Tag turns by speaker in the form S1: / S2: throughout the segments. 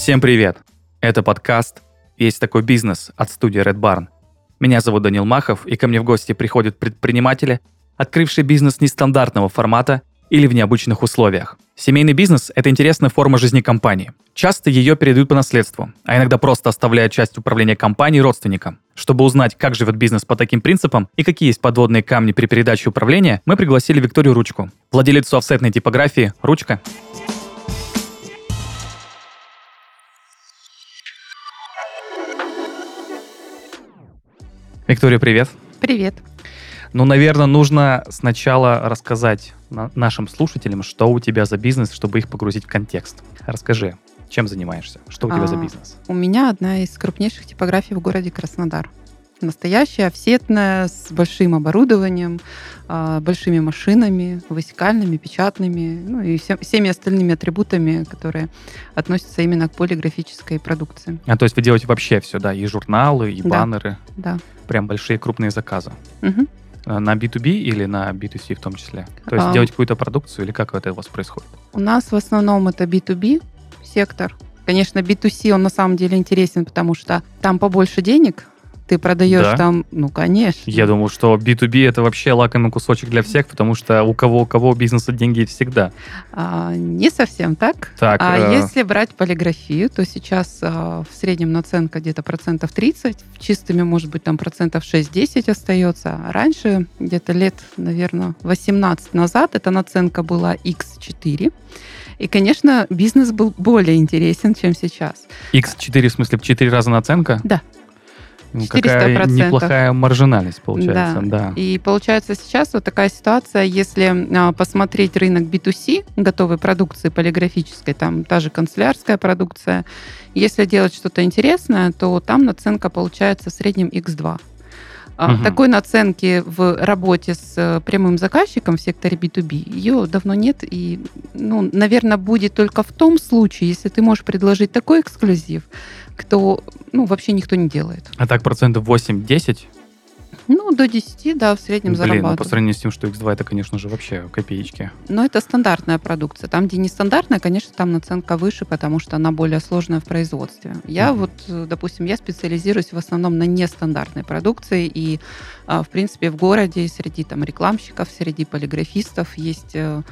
S1: Всем привет! Это подкаст «Есть такой бизнес» от студии Red Barn. Меня зовут Данил Махов, и ко мне в гости приходят предприниматели, открывшие бизнес нестандартного формата или в необычных условиях. Семейный бизнес – это интересная форма жизни компании. Часто ее передают по наследству, а иногда просто оставляют часть управления компанией родственникам. Чтобы узнать, как живет бизнес по таким принципам и какие есть подводные камни при передаче управления, мы пригласили Викторию Ручку, владелицу офсетной типографии «Ручка». Виктория, привет.
S2: Привет.
S1: Ну, наверное, нужно сначала рассказать нашим слушателям, что у тебя за бизнес, чтобы их погрузить в контекст. Расскажи, чем занимаешься? Что у тебя а, за бизнес?
S2: У меня одна из крупнейших типографий в городе Краснодар. Настоящая, офсетная, с большим оборудованием, а, большими машинами, высекальными, печатными, ну и всем, всеми остальными атрибутами, которые относятся именно к полиграфической продукции.
S1: А то есть вы делаете вообще все, да, и журналы, и
S2: да,
S1: баннеры?
S2: Да.
S1: Прям большие крупные заказы?
S2: Угу.
S1: На B2B или на B2C в том числе? То есть а, делать какую-то продукцию или как это у вас происходит?
S2: У нас в основном это B2B сектор. Конечно, B2C, он на самом деле интересен, потому что там побольше денег, ты продаешь да? там, ну, конечно.
S1: Я думал, что B2B это вообще лакомый кусочек для всех, потому что у кого у кого бизнеса деньги всегда.
S2: А, не совсем так.
S1: так
S2: а э... если брать полиграфию, то сейчас а, в среднем наценка где-то процентов 30, чистыми, может быть, там процентов 6-10 остается. Раньше, где-то лет, наверное, 18 назад, эта наценка была X4. И, конечно, бизнес был более интересен, чем сейчас.
S1: X4 в смысле в 4 раза наценка?
S2: Да.
S1: 400%. Ну, какая неплохая маржинальность получается, да. да.
S2: И получается сейчас вот такая ситуация, если а, посмотреть рынок B2C, готовой продукции полиграфической, там та же канцелярская продукция, если делать что-то интересное, то там наценка получается в среднем X2. Угу. Такой наценки в работе с э, прямым заказчиком в секторе B2B ее давно нет. И, ну, наверное, будет только в том случае, если ты можешь предложить такой эксклюзив, кто, ну, вообще никто не делает.
S1: А так процентов 8-10?
S2: Ну, до 10, да, в среднем Блин, зарабатываю.
S1: Ну, по сравнению с тем, что X2, это, конечно же, вообще копеечки.
S2: Но это стандартная продукция. Там, где нестандартная, конечно, там наценка выше, потому что она более сложная в производстве. Я mm-hmm. вот, допустим, я специализируюсь в основном на нестандартной продукции, и, а, в принципе, в городе среди там рекламщиков, среди полиграфистов есть э,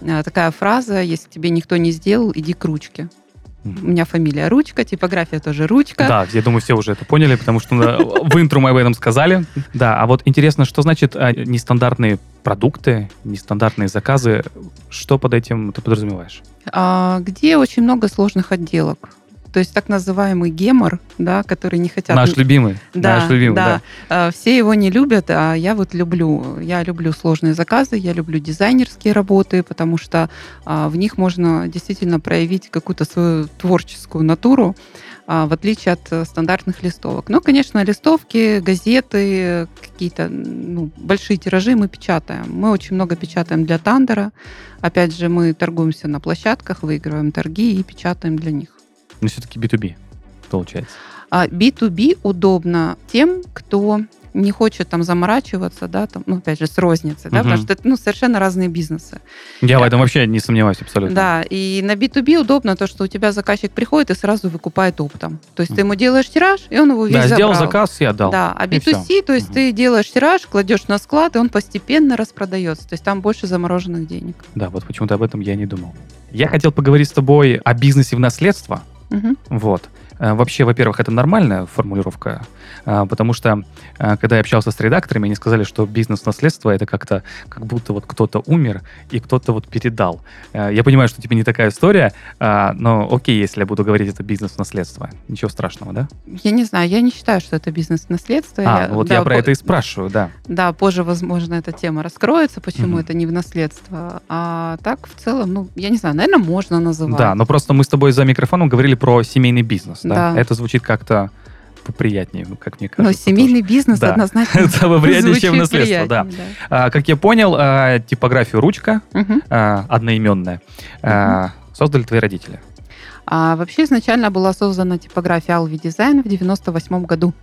S2: такая фраза, если тебе никто не сделал, иди к ручке. У меня фамилия Ручка, типография тоже Ручка.
S1: Да, я думаю, все уже это поняли, потому что в интру мы об этом сказали. Да, а вот интересно, что значит а, нестандартные продукты, нестандартные заказы? Что под этим ты подразумеваешь?
S2: А, где очень много сложных отделок то есть так называемый гемор, да, который не хотят...
S1: Наш любимый.
S2: Да,
S1: наш любимый, да.
S2: да. Все его не любят, а я вот люблю. Я люблю сложные заказы, я люблю дизайнерские работы, потому что а, в них можно действительно проявить какую-то свою творческую натуру а, в отличие от э, стандартных листовок. Но, конечно, листовки, газеты, какие-то ну, большие тиражи мы печатаем. Мы очень много печатаем для Тандера. Опять же, мы торгуемся на площадках, выигрываем торги и печатаем для них.
S1: Но все-таки B2B получается.
S2: А B2B удобно тем, кто не хочет там заморачиваться, да, там, ну, опять же, с розницей, да, угу. потому что это, ну, совершенно разные бизнесы.
S1: Я в этом вообще не сомневаюсь абсолютно.
S2: Да, и на B2B удобно то, что у тебя заказчик приходит и сразу выкупает оптом. То есть ты ему делаешь тираж, и он его весь Да,
S1: сделал заказ и отдал.
S2: Да, а B2C, то есть угу. ты делаешь тираж, кладешь на склад, и он постепенно распродается. То есть там больше замороженных денег.
S1: Да, вот почему-то об этом я не думал. Я хотел поговорить с тобой о бизнесе в наследство,
S2: Угу.
S1: Вот. Э, вообще, во-первых, это нормальная формулировка, э, потому что, э, когда я общался с редакторами, они сказали, что бизнес-наследство это как-то, как будто вот кто-то умер и кто-то вот передал. Я понимаю, что тебе не такая история, но окей, если я буду говорить, это бизнес-наследство. Ничего страшного, да?
S2: Я не знаю, я не считаю, что это бизнес-наследство.
S1: А, я, вот да, я про по... это и спрашиваю, да.
S2: Да, позже, возможно, эта тема раскроется, почему угу. это не в наследство. А так, в целом, ну, я не знаю, наверное, можно называть.
S1: Да, но просто мы с тобой за микрофоном говорили про семейный бизнес да? да. Это звучит как-то поприятнее, как мне кажется.
S2: Но семейный тоже. бизнес да. однозначно
S1: Это поприятнее, чем наследство, да. да. А, как я понял, а, типографию «Ручка», угу. а, одноименная, угу. создали твои родители.
S2: А вообще изначально была создана типография Alvi Design в 98 году.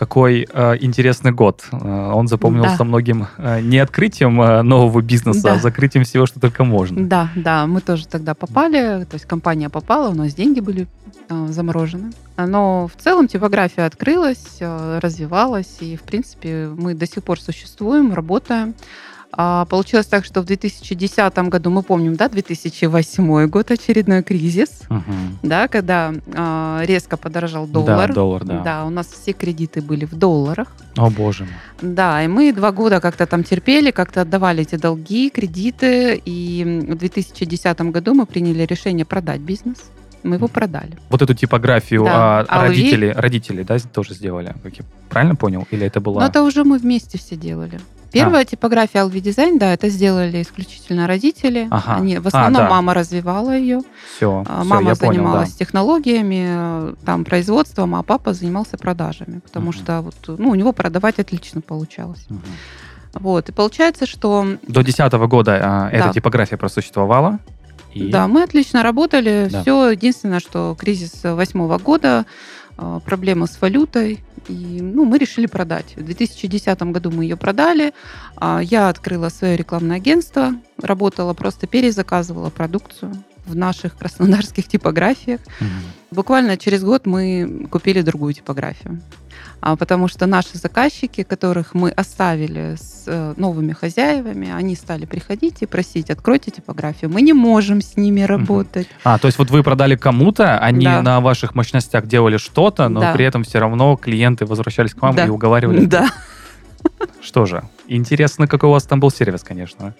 S1: Какой э, интересный год. Э, он запомнился
S2: Да.
S1: многим э, не открытием э, нового бизнеса,
S2: Да.
S1: а закрытием всего, что только можно.
S2: Да, да, мы тоже тогда попали, то есть компания попала, у нас деньги были э, заморожены. Но в целом типография открылась, э, развивалась, и, в принципе, мы до сих пор существуем, работаем. А получилось так, что в 2010 году, мы помним, да, 2008 год, очередной кризис,
S1: Мгм.
S2: да, когда э, резко подорожал доллар.
S1: Да, доллар, да.
S2: Да, у нас все кредиты были в долларах.
S1: О, боже мой.
S2: Да, и мы два года как-то там терпели, как-то отдавали эти долги, кредиты. И в 2010 году мы приняли решение продать бизнес. Мы его продали.
S1: Вот эту типографию
S2: Да,
S1: а,
S2: а
S1: родители, родители, да, тоже сделали? Как я правильно понял? Или это была...
S2: Но это уже мы вместе все делали. Первая типография Alvi Design, да, это сделали исключительно родители.
S1: Ага.
S2: Они, в
S1: А,
S2: основном
S1: да.
S2: мама развивала ее.
S1: Все,
S2: А, Мама занималась технологиями, э, там, производством, а папа занимался продажами. Потому
S1: Мгм.
S2: что вот, ну, у него продавать отлично получалось. Вот. И получается, что
S1: До 2010 года а, эта
S2: Да.
S1: типография просуществовала. И...
S2: Да, мы отлично работали.
S1: Да.
S2: Все. Единственное, что кризис восьмого года, э, проблема с валютой. И ну, мы решили продать. В 2010 году мы ее продали. А, Я открыла свое рекламное агентство, работала, просто перезаказывала продукцию в наших краснодарских типографиях.
S1: Мгм.
S2: Буквально через год мы купили другую типографию. А, потому что наши заказчики, которых мы оставили с э, новыми хозяевами, они стали приходить и просить, откройте типографию. Мы не можем с ними работать.
S1: А, то есть вот вы продали кому-то, они
S2: Да.
S1: на ваших мощностях делали что-то, но
S2: Да.
S1: при этом все равно клиенты возвращались к вам
S2: Да.
S1: и уговаривали.
S2: Да.
S1: Что же, интересно, какой у вас там был сервис, конечно,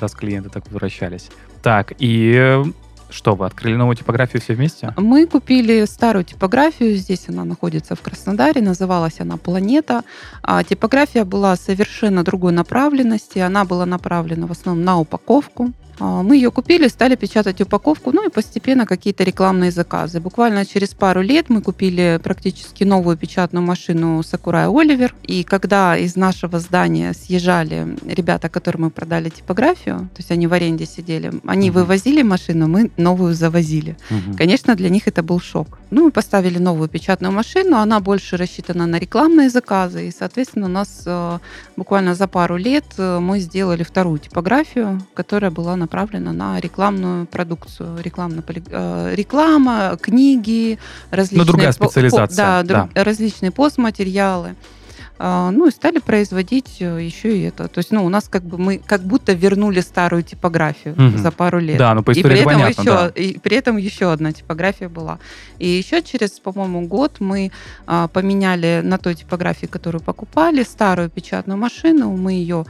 S1: раз клиенты так возвращались. Так, и э, что, вы открыли новую типографию все вместе?
S2: Мы купили старую типографию, здесь она находится в Краснодаре, называлась она «Планета». А типография была совершенно другой направленности, она была направлена в основном на упаковку. А, Мы ее купили, стали печатать упаковку, ну и постепенно какие-то рекламные заказы. Буквально через пару лет мы купили практически новую печатную машину Sakurai Оливер. И когда из нашего здания съезжали ребята, которым мы продали типографию, то есть они в аренде сидели, они
S1: Мгм.
S2: вывозили машину, мы новую завозили.
S1: Мгм.
S2: Конечно, для них это был шок. Ну, мы поставили новую печатную машину, она больше рассчитана на рекламные заказы, и, соответственно, у нас э, буквально за пару лет э, мы сделали вторую типографию, которая была направлена на рекламную продукцию, рекламно реклама, книги, различные
S1: другая
S2: по- по-
S1: специализация,
S2: да,
S1: да.
S2: дру- различные постматериалы. А, Ну и стали производить э, еще и это. То есть, ну, у нас как бы мы как будто вернули старую типографию
S1: Мгм.
S2: за пару лет.
S1: Да, ну по
S2: И при,
S1: это
S2: этом
S1: понятно,
S2: еще,
S1: да.
S2: и при этом еще одна типография была. И еще через, по-моему, год мы а, поменяли на той типографии, которую покупали, старую печатную машину. Мы ее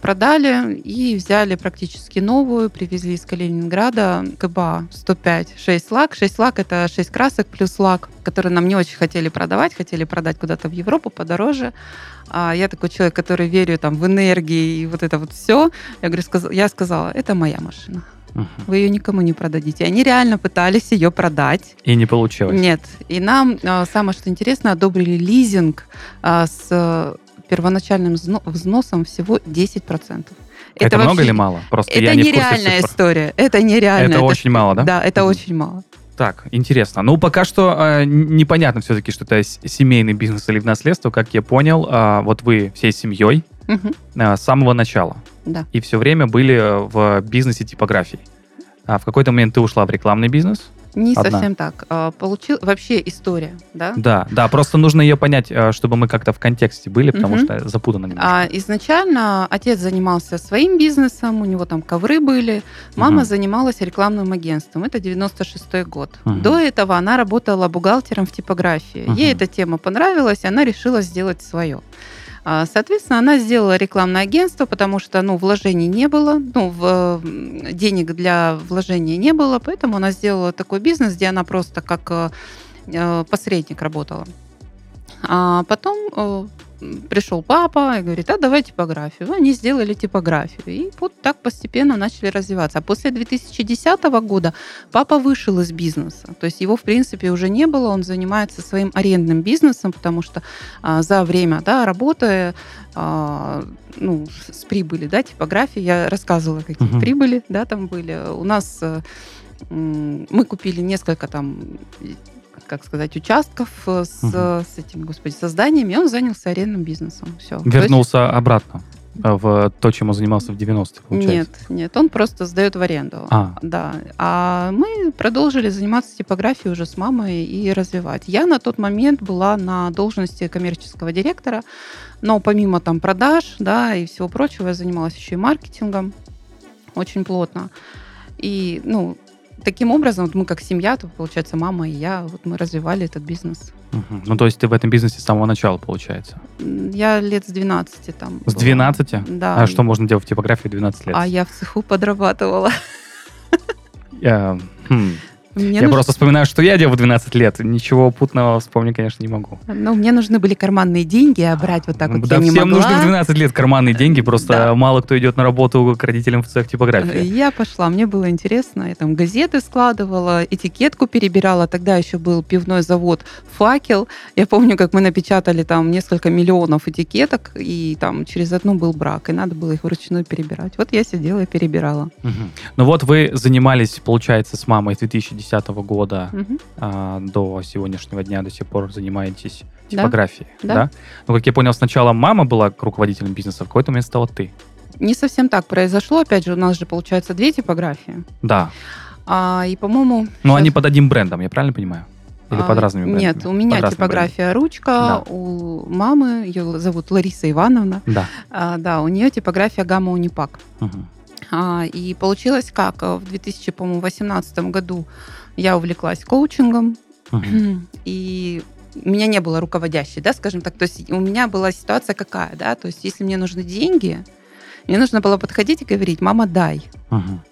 S2: продали и взяли практически новую, привезли из Калининграда КБА 105, 6 лак. 6 лак это 6 красок плюс лак, которые нам не очень хотели продавать, хотели продать куда-то в Европу подороже. А я такой человек, который верю там в энергии и вот это вот все. Я говорю, сказ- я сказала, это моя машина вы ее никому не продадите. Они реально пытались ее продать.
S1: И не получилось.
S2: Нет. И нам а, самое что интересно, одобрили лизинг а, с первоначальным взно- взносом всего 10%.
S1: Это, много
S2: вообще-
S1: или мало? Просто
S2: Это
S1: я не
S2: нереальная история. Это нереально.
S1: Это очень мало, да?
S2: Да, это
S1: Мгм.
S2: очень мало.
S1: Так, интересно. Ну, пока что э, непонятно все-таки, что это семейный бизнес или в наследство. Как я понял, а, вот вы всей семьей
S2: Мгм.
S1: а, с самого начала.
S2: Да.
S1: И все время были э, в бизнесе типографий. А в какой-то момент ты ушла в рекламный бизнес?
S2: Не
S1: Одна.
S2: совсем так. А, Получил вообще история, да?
S1: Да, да, просто нужно ее понять, э, чтобы мы как-то в контексте были, потому что запутано немножко.
S2: А изначально отец занимался своим бизнесом, у него там ковры были, мама
S1: Мгм.
S2: занималась рекламным агентством. Это 96 год.
S1: Мгм.
S2: До этого она работала бухгалтером в типографии.
S1: Мгм.
S2: Ей эта тема понравилась, и она решила сделать свое. А, Соответственно, она сделала рекламное агентство, потому что ну, вложений не было, ну, в, денег для вложения не было, поэтому она сделала такой бизнес, где она просто как э, э, посредник работала. А потом э, пришел папа и говорит, а давай типографию. Они сделали типографию. И вот так постепенно начали развиваться. А после 2010 года папа вышел из бизнеса. То есть его, в принципе, уже не было. Он занимается своим арендным бизнесом, потому что а, за время да, работы а, ну, с прибыли, да, типографии, я рассказывала, какие
S1: Мгм.
S2: прибыли, да, там были. У нас э, мы купили несколько там как сказать, участков э, с,
S1: Мгм.
S2: с этим, господи, созданиями, он занялся арендным бизнесом. Все.
S1: Вернулся обратно э, в то, чем он занимался в 90-е, получается.
S2: Нет, нет, он просто сдает в аренду.
S1: А.
S2: Да. А мы продолжили заниматься типографией уже с мамой и развивать. Я на тот момент была на должности коммерческого директора, но помимо там продаж, да, и всего прочего, я занималась еще и маркетингом очень плотно. И, ну, таким образом, вот мы как семья, то, получается, мама и я, вот мы развивали этот бизнес.
S1: Мгм. Ну, то есть ты в этом бизнесе с самого начала, получается.
S2: Я лет с 12 там.
S1: С
S2: была.
S1: 12?
S2: Да.
S1: А что можно делать в типографии в 12 лет?
S2: А я в цеху подрабатывала.
S1: Я, хм,
S2: Мне
S1: я
S2: нужно-
S1: просто вспоминаю, что я делал в 12 лет. Ничего путного вспомнить, конечно, не могу.
S2: Ну, мне нужны были карманные деньги, а брать вот так вот
S1: да
S2: я не
S1: всем
S2: могла.
S1: нужны в 12 лет карманные деньги, просто
S2: Да.
S1: мало кто идет на работу к родителям в цех типографии.
S2: Я пошла, мне было интересно. Я там газеты складывала, этикетку перебирала. Тогда еще был пивной завод «Факел». Я помню, как мы напечатали там несколько миллионов этикеток, и там через одну был брак, и надо было их вручную перебирать. Вот я сидела и перебирала.
S1: Мгм. Ну вот вы занимались, получается, с мамой с 2010 года
S2: Мгм.
S1: а, до сегодняшнего дня, до сих пор занимаетесь
S2: Да.
S1: типографией,
S2: Да.
S1: да? Ну, как я понял, сначала мама была руководителем бизнеса, в какой-то момент стала ты.
S2: Не совсем так произошло. Опять же, у нас же, получается, две типографии.
S1: Да.
S2: А, и, по-моему...
S1: Но
S2: щас-
S1: они под одним брендом, я правильно понимаю? Или
S2: А,
S1: под разными брендами?
S2: Нет, у меня
S1: Под
S2: типография «Ручка»,
S1: Да.
S2: у мамы, ее зовут Лариса Ивановна,
S1: брендами.
S2: А, да, у нее типография «Гамма Унипак».
S1: Да.
S2: А, и получилось как? А, В 2018 году я увлеклась коучингом,
S1: Мгм.
S2: и у меня не было руководящей, да, скажем так. То есть у меня была ситуация какая, да, то есть если мне нужны деньги, мне нужно было подходить и говорить, мама, дай.
S1: Мгм.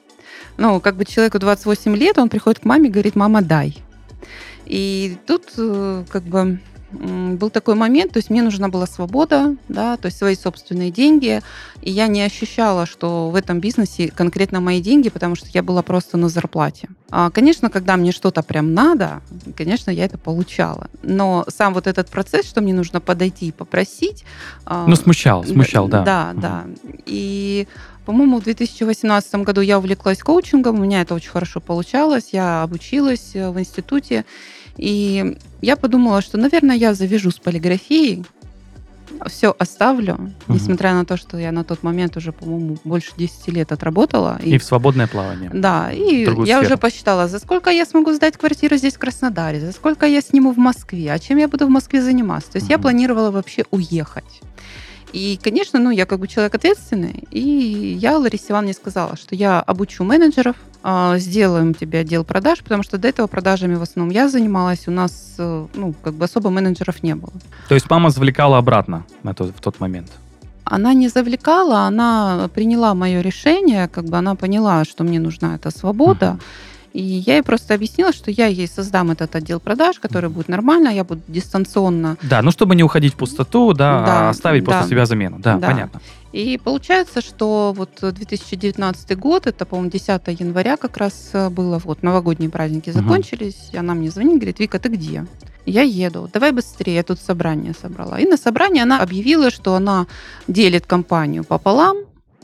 S2: Ну, как бы человеку 28 лет, он приходит к маме и говорит, мама, дай. И тут э, как бы был такой момент, то есть мне нужна была свобода, да, то есть свои собственные деньги, и я не ощущала, что в этом бизнесе конкретно мои деньги, потому что я была просто на зарплате. А, конечно, когда мне что-то прям надо, конечно, я это получала, но сам вот этот процесс, что мне нужно подойти и попросить... а,
S1: Ну, смущал, смущал, да.
S2: Да, да. И, по-моему, в 2018 году я увлеклась коучингом, у меня это очень хорошо получалось, я обучилась э, в институте, и я подумала, что, наверное, я завяжу с полиграфией, все оставлю, несмотря на то, что я на тот момент уже, по-моему, больше 10 лет отработала.
S1: И в свободное плавание.
S2: Да, и я
S1: сферу.
S2: уже посчитала, за сколько я смогу сдать квартиру здесь, в Краснодаре, за сколько я сниму в Москве, а чем я буду в Москве заниматься. То есть я
S1: Мгм.
S2: планировала вообще уехать. И, конечно, ну, я как бы человек ответственный, и я Ларисе Ивановне сказала, что я обучу менеджеров, а, сделаем тебе отдел продаж, потому что до этого продажами в основном я занималась, у нас, э, ну, как бы особо менеджеров не было.
S1: То есть мама завлекала обратно на тот, в тот момент.
S2: Она не завлекала, она приняла мое решение, как бы она поняла, что мне нужна эта свобода.
S1: Мгм.
S2: И я ей просто объяснила, что я ей создам этот отдел продаж, который будет нормально, я буду дистанционно.
S1: Да, ну чтобы не уходить в пустоту, да,
S2: Да,
S1: а оставить
S2: да.
S1: после себя замену. Да,
S2: Да.
S1: понятно.
S2: И получается, что вот 2019 год, это, по-моему, 10 января как раз э, было, вот новогодние праздники закончились, и она мне звонит, говорит, Вика, ты где? Я еду, давай быстрее, я тут собрание собрала. И на собрании она объявила, что она делит компанию пополам,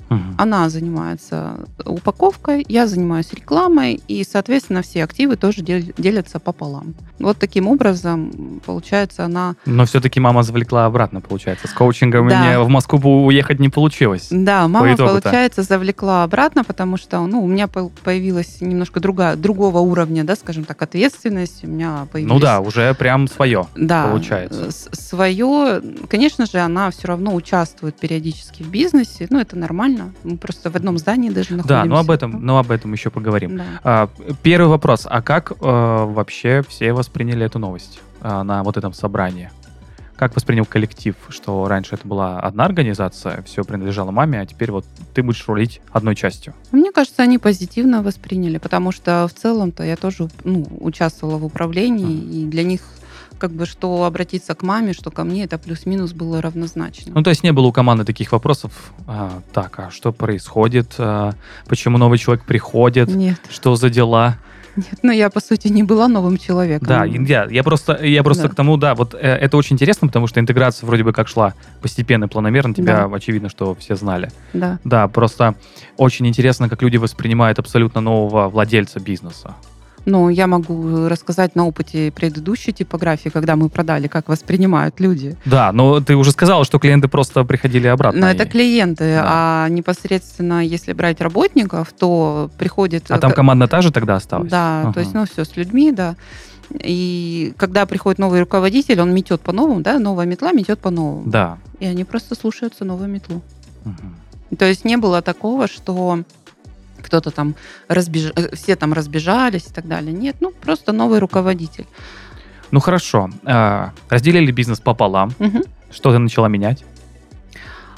S1: Мгм.
S2: она занимается упаковкой, я занимаюсь рекламой, и, соответственно, все активы тоже дел- делятся пополам. Вот таким образом, получается, она...
S1: Но все-таки мама завлекла обратно, получается. С коучингом
S2: Да.
S1: мне в Москву уехать не получилось.
S2: Да, мама,
S1: итогу-то.
S2: получается, завлекла обратно, потому что ну, у меня по- появилась немножко другая, другого уровня, да, скажем так, ответственность. У меня появились...
S1: Ну да, уже прям свое.
S2: Да,
S1: получается.
S2: свое, конечно же, она все равно участвует периодически в бизнесе, ну это нормально, мы просто в одном здании даже находимся.
S1: Да, ну об этом, ну об этом еще поговорим.
S2: Да.
S1: А, первый вопрос. А как э, вообще все восприняли эту новость а, на вот этом собрании? Как воспринял коллектив, что раньше это была одна организация, все принадлежало маме, а теперь вот ты будешь рулить одной частью?
S2: Мне кажется, они позитивно восприняли, потому что в целом-то я тоже ну, участвовала в управлении, и для них как бы что обратиться к маме, что ко мне, это плюс-минус было равнозначно.
S1: Ну, то есть не было у команды таких вопросов, а, так, а что происходит, а, почему новый человек приходит,
S2: Нет,
S1: что за дела?
S2: нет, ну я, по сути, не была новым человеком.
S1: Да, я, я просто, я просто
S2: Да.
S1: к тому, да, вот э, это очень интересно, потому что интеграция вроде бы как шла постепенно, планомерно, тебя очевидно, что все знали.
S2: Да.
S1: Да, просто очень интересно, как люди воспринимают абсолютно нового владельца бизнеса.
S2: Ну, я могу рассказать на опыте предыдущей типографии, когда мы продали, как воспринимают люди.
S1: Да, но ты уже сказала, что клиенты просто приходили обратно.
S2: Но
S1: и-
S2: это клиенты,
S1: Да.
S2: а непосредственно, если брать работников, то приходит...
S1: А там
S2: э,
S1: команда та же тогда осталась?
S2: Да,
S1: Ага.
S2: то есть, ну, все с людьми, да. И когда приходит новый руководитель, он метет по-новому, да, новая метла метет по-новому.
S1: Да.
S2: И они просто слушаются новую метлу.
S1: Мгм.
S2: То есть не было такого, что кто-то там разбеж... э, все там разбежались и так далее. Нет, ну просто новый руководитель.
S1: Ну хорошо. А, Разделили бизнес пополам.
S2: Мгм.
S1: Что ты начала менять?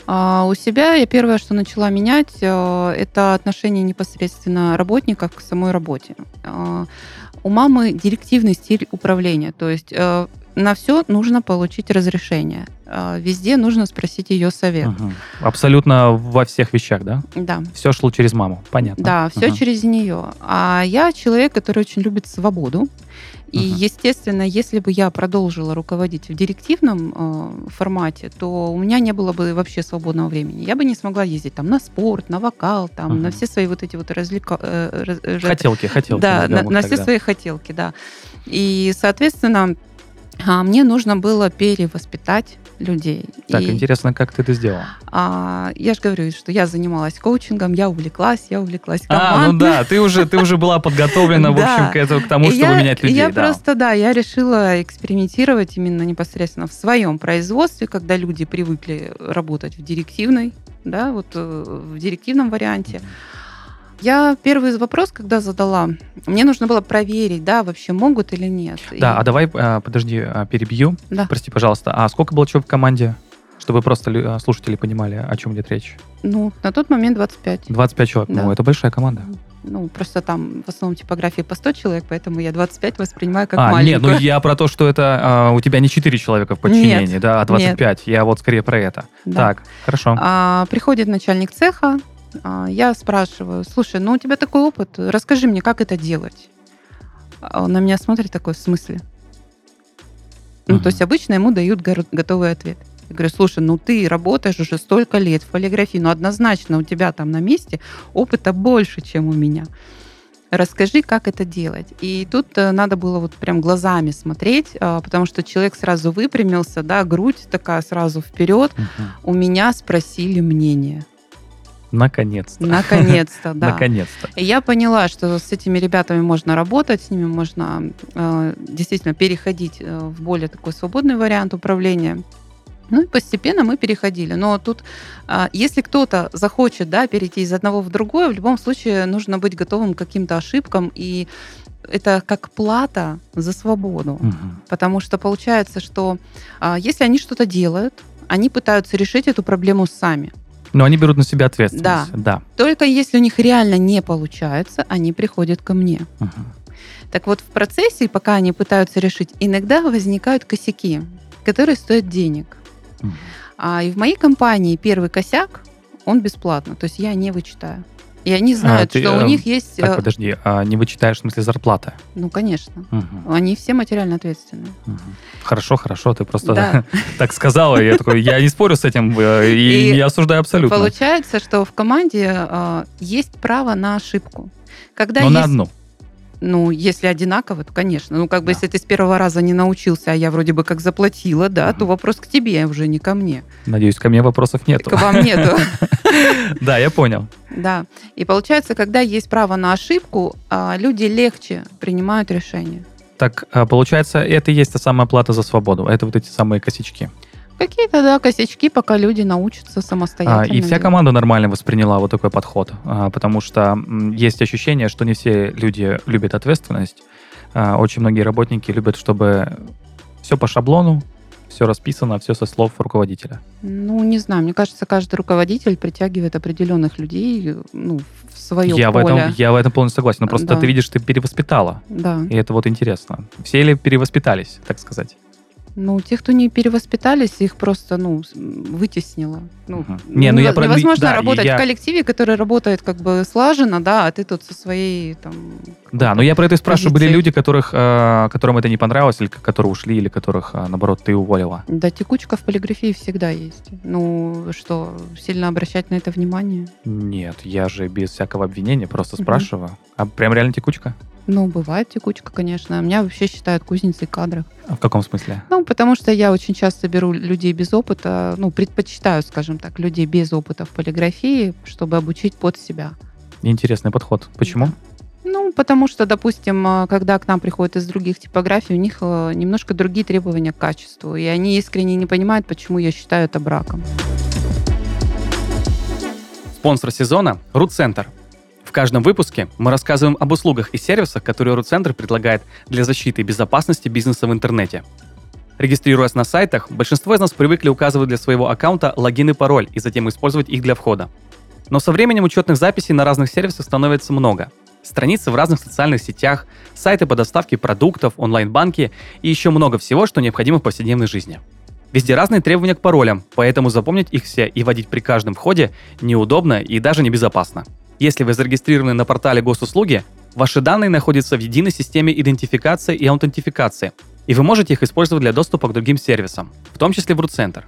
S2: А у себя я первое, что начала менять, э, это отношение непосредственно работников к самой работе. А, У мамы директивный стиль управления, то есть э, на все нужно получить разрешение. А, Везде нужно спросить ее совет.
S1: Мгм. Абсолютно во всех вещах, да?
S2: Да.
S1: Все шло через маму. Понятно.
S2: Да, все
S1: Мгм.
S2: через нее. А я человек, который очень любит свободу. И,
S1: Мгм.
S2: естественно, если бы я продолжила руководить в директивном э, формате, то у меня не было бы вообще свободного времени. Я бы не смогла ездить там на спорт, на вокал, там,
S1: Мгм.
S2: на все свои вот эти вот развлека... э, раз- э,
S1: Хотелки, хотелки.
S2: да, на, на все
S1: тогда.
S2: свои хотелки, да. И, соответственно, а, мне нужно было перевоспитать людей.
S1: Так,
S2: И-
S1: интересно, как ты это сделала?
S2: а, я же говорю, что я занималась коучингом, я увлеклась, я увлеклась
S1: А, ну
S2: командой.
S1: да, ты уже, ты уже была подготовлена, в общем, к, этому, к тому, чтобы
S2: я,
S1: менять людей.
S2: Я
S1: да.
S2: просто, да, я решила экспериментировать именно непосредственно в своем производстве, когда люди привыкли работать в директивной, да, вот э, в директивном варианте. Я первый вопрос, когда задала, мне нужно было проверить, да, вообще могут или нет.
S1: Да,
S2: И-
S1: а давай, а, подожди, а, перебью.
S2: Да.
S1: Прости, пожалуйста. А сколько было человек в команде? Чтобы просто а, слушатели понимали, о чем идет речь.
S2: Ну, на тот момент 25.
S1: 25 человек.
S2: Да.
S1: Ну, это большая команда.
S2: Ну, просто там в основном типографии по 100 человек, поэтому я 25 воспринимаю как
S1: а, нет,
S2: маленькую.
S1: ну я про то, что это а, у тебя не 4 человека в подчинении, да, а 25. Я вот скорее про это.
S2: Да.
S1: Так, хорошо.
S2: А, приходит начальник цеха, я спрашиваю, слушай, ну у тебя такой опыт, расскажи мне, как это делать. А Он на меня смотрит такой, в смысле? Ну,
S1: Мгм.
S2: то есть обычно ему дают готовый ответ. Я говорю, слушай, ну ты работаешь уже столько лет в полиграфии, ну однозначно у тебя там на месте опыта больше, чем у меня. Расскажи, как это делать. И тут э, надо было вот прям глазами смотреть, а, потому что человек сразу выпрямился, да, грудь такая сразу вперед,
S1: Мгм.
S2: у меня спросили мнение.
S1: Наконец-то.
S2: Наконец-то, да.
S1: Наконец-то.
S2: И я поняла, что с этими ребятами можно работать, с ними можно э, действительно переходить э, в более такой свободный вариант управления. Ну и постепенно мы переходили. Но тут, а, если кто-то захочет да, перейти из одного в другое, в любом случае нужно быть готовым к каким-то ошибкам. И это как плата за свободу.
S1: Мгм.
S2: Потому что получается, что а, если они что-то делают, они пытаются решить эту проблему сами.
S1: Но они берут на себя ответственность. Да.
S2: Только если у них реально не получается, они приходят ко мне.
S1: Мгм.
S2: Так вот, в процессе, пока они пытаются решить, иногда возникают косяки, которые стоят денег.
S1: Мгм.
S2: А и в моей компании первый косяк, он бесплатно, то есть я не вычитаю. И они знают,
S1: А, ты,
S2: что у
S1: э,
S2: них есть...
S1: Так,
S2: э,
S1: подожди, а не вычитаешь в смысле зарплаты?
S2: ну, конечно.
S1: Мгм.
S2: Они все материально ответственны.
S1: Мгм. Хорошо, хорошо, ты просто
S2: Да.
S1: так сказала, я такой, я не спорю с этим э, и, не осуждаю абсолютно.
S2: Получается, что в команде есть право на ошибку. Когда
S1: Но на
S2: есть
S1: одну.
S2: Ну, если одинаково, то, конечно. Ну, как бы,
S1: Да.
S2: если ты с первого раза не научился, а я вроде бы как заплатила, да, то вопрос к тебе, уже не ко мне.
S1: Надеюсь, ко мне вопросов нет.
S2: К вам нету.
S1: Да, я понял.
S2: Да. И получается, когда есть право на ошибку, а, люди легче принимают решения.
S1: Так, а, получается, это и есть та самая плата за свободу. Это вот эти самые косячки.
S2: Какие-то, да, косячки, пока люди научатся
S1: А,
S2: самостоятельно.
S1: и вся команда нормально восприняла вот такой подход, а, потому что м, есть ощущение, что не все люди любят ответственность. А, Очень многие работники любят, чтобы все по шаблону, все расписано, все со слов руководителя.
S2: Ну, не знаю, мне кажется, каждый руководитель притягивает определенных людей ну, в свое
S1: Я в,
S2: поле.
S1: этом, я в этом полностью согласен. Но просто
S2: Да.
S1: ты видишь, ты перевоспитала.
S2: Да.
S1: И это вот интересно. Все ли перевоспитались, так сказать?
S2: Ну, те, кто не перевоспитались, их просто, ну, вытеснило. Ну,
S1: Мгм. Не, ну я
S2: нево-
S1: про-
S2: невозможно
S1: да,
S2: работать
S1: я-
S2: в коллективе, который работает как бы слаженно, да, а ты тут со своей там.
S1: Да, но я про это и спрашиваю. Были люди, которых, э, которым это не понравилось, или которые ушли, или которых, э, наоборот, ты уволила.
S2: Да, текучка в полиграфии всегда есть. Ну, что, сильно обращать на это внимание?
S1: Нет, я же без всякого обвинения просто
S2: Мгм.
S1: спрашиваю. А прям реально текучка?
S2: Ну, бывает текучка, конечно. Меня вообще считают кузницей кадров.
S1: А в каком смысле?
S2: Ну, потому что я очень часто беру людей без опыта, ну, предпочитаю, скажем так, людей без опыта в полиграфии, чтобы обучить под себя.
S1: Интересный подход. Почему?
S2: Да. Ну, потому что, допустим, а, когда к нам приходят из других типографий, у них э, немножко другие требования к качеству, и они искренне не понимают, почему я считаю это браком.
S1: Спонсор сезона – Рутцентр. В каждом выпуске мы рассказываем об услугах и сервисах, которые Рутцентр предлагает для защиты и безопасности бизнеса в интернете. Регистрируясь на сайтах, большинство из нас привыкли указывать для своего аккаунта логин и пароль и затем использовать их для входа. Но со временем учетных записей на разных сервисах становится много – страницы в разных социальных сетях, сайты по доставке продуктов, онлайн-банки и еще много всего, что необходимо в повседневной жизни. Везде разные требования к паролям, поэтому запомнить их все и вводить при каждом входе неудобно и даже небезопасно. Если вы зарегистрированы на портале госуслуги, ваши данные находятся в единой системе идентификации и аутентификации, и вы можете их использовать для доступа к другим сервисам, в том числе в RootCenter.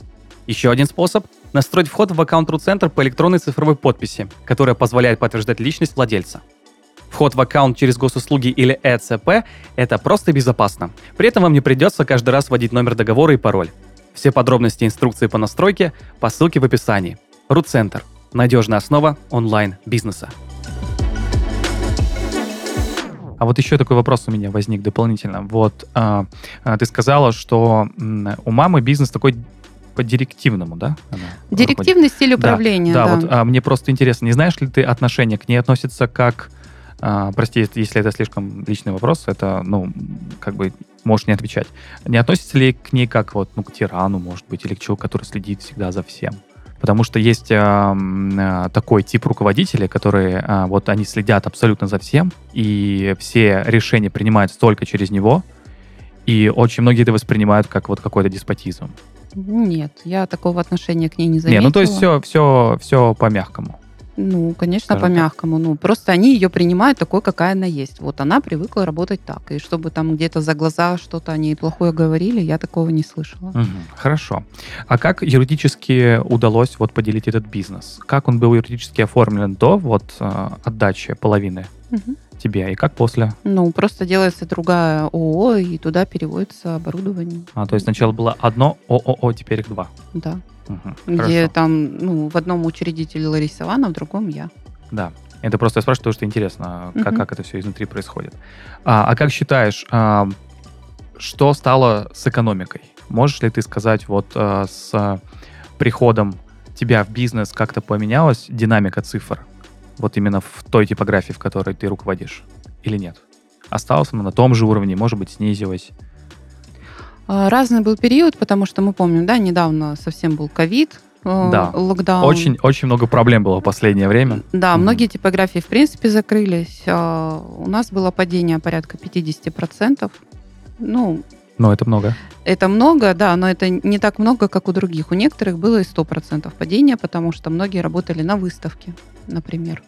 S1: Еще один способ – настроить вход в аккаунт RootCenter по электронной цифровой подписи, которая позволяет подтверждать личность владельца. Вход в аккаунт через госуслуги или ЭЦП – это просто безопасно. При этом вам не придется каждый раз вводить номер договора и пароль. Все подробности и инструкции по настройке по ссылке в описании. Рутцентр – надежная основа онлайн-бизнеса. А вот еще такой вопрос у меня возник дополнительно. Вот э, ты сказала, что у мамы бизнес такой по директивному, да?
S2: Она Директивный руководит. стиль управления.
S1: Да, да, да. вот а, мне просто интересно, не знаешь ли ты отношение к ней относится как а, прости, если это слишком личный вопрос, это, ну, как бы можешь не отвечать. Не относится ли к ней как вот, ну, к тирану, может быть, или к человеку, который следит всегда за всем? Потому что есть э, такой тип руководителей, которые э, вот они следят абсолютно за всем, и все решения принимаются только через него, и очень многие это воспринимают как вот какой-то деспотизм.
S2: Нет, я такого отношения к ней не заметила.
S1: Не, ну то есть все, все, все по-мягкому.
S2: Ну, конечно, по-мягкому. Ну, просто они ее принимают такой, какая она есть. Вот она привыкла работать так. И чтобы там где-то за глаза что-то они плохое говорили, я такого не слышала.
S1: Угу, хорошо. А как юридически удалось вот поделить этот бизнес? Как он был юридически оформлен до вот э, отдачи половины? Угу тебе, и как после?
S2: Ну, просто делается другая ООО, и туда переводится оборудование.
S1: А, то есть сначала было одно ООО, теперь их два?
S2: Да. Угу, где хорошо. там, ну, в одном учредитель Лариса Ивановна, в другом я.
S1: Да. Это просто я спрашиваю, потому что интересно, как, угу. как это все изнутри происходит. А, а как считаешь, а, что стало с экономикой? Можешь ли ты сказать, вот а, с приходом тебя в бизнес как-то поменялась динамика цифр? Вот именно в той типографии, в которой ты руководишь? Или нет? Осталась она на том же уровне, может быть, снизилась?
S2: А, разный был период, потому что мы помним, да, недавно совсем был ковид,
S1: э, да. локдаун. Очень, очень много проблем было в последнее время.
S2: Да, mm многие типографии в принципе закрылись. А, у нас было падение порядка 50%. Ну,
S1: но это много.
S2: Это много, да, но это не так много, как у других. У некоторых было и 100% падения, потому что многие работали на выставке, например.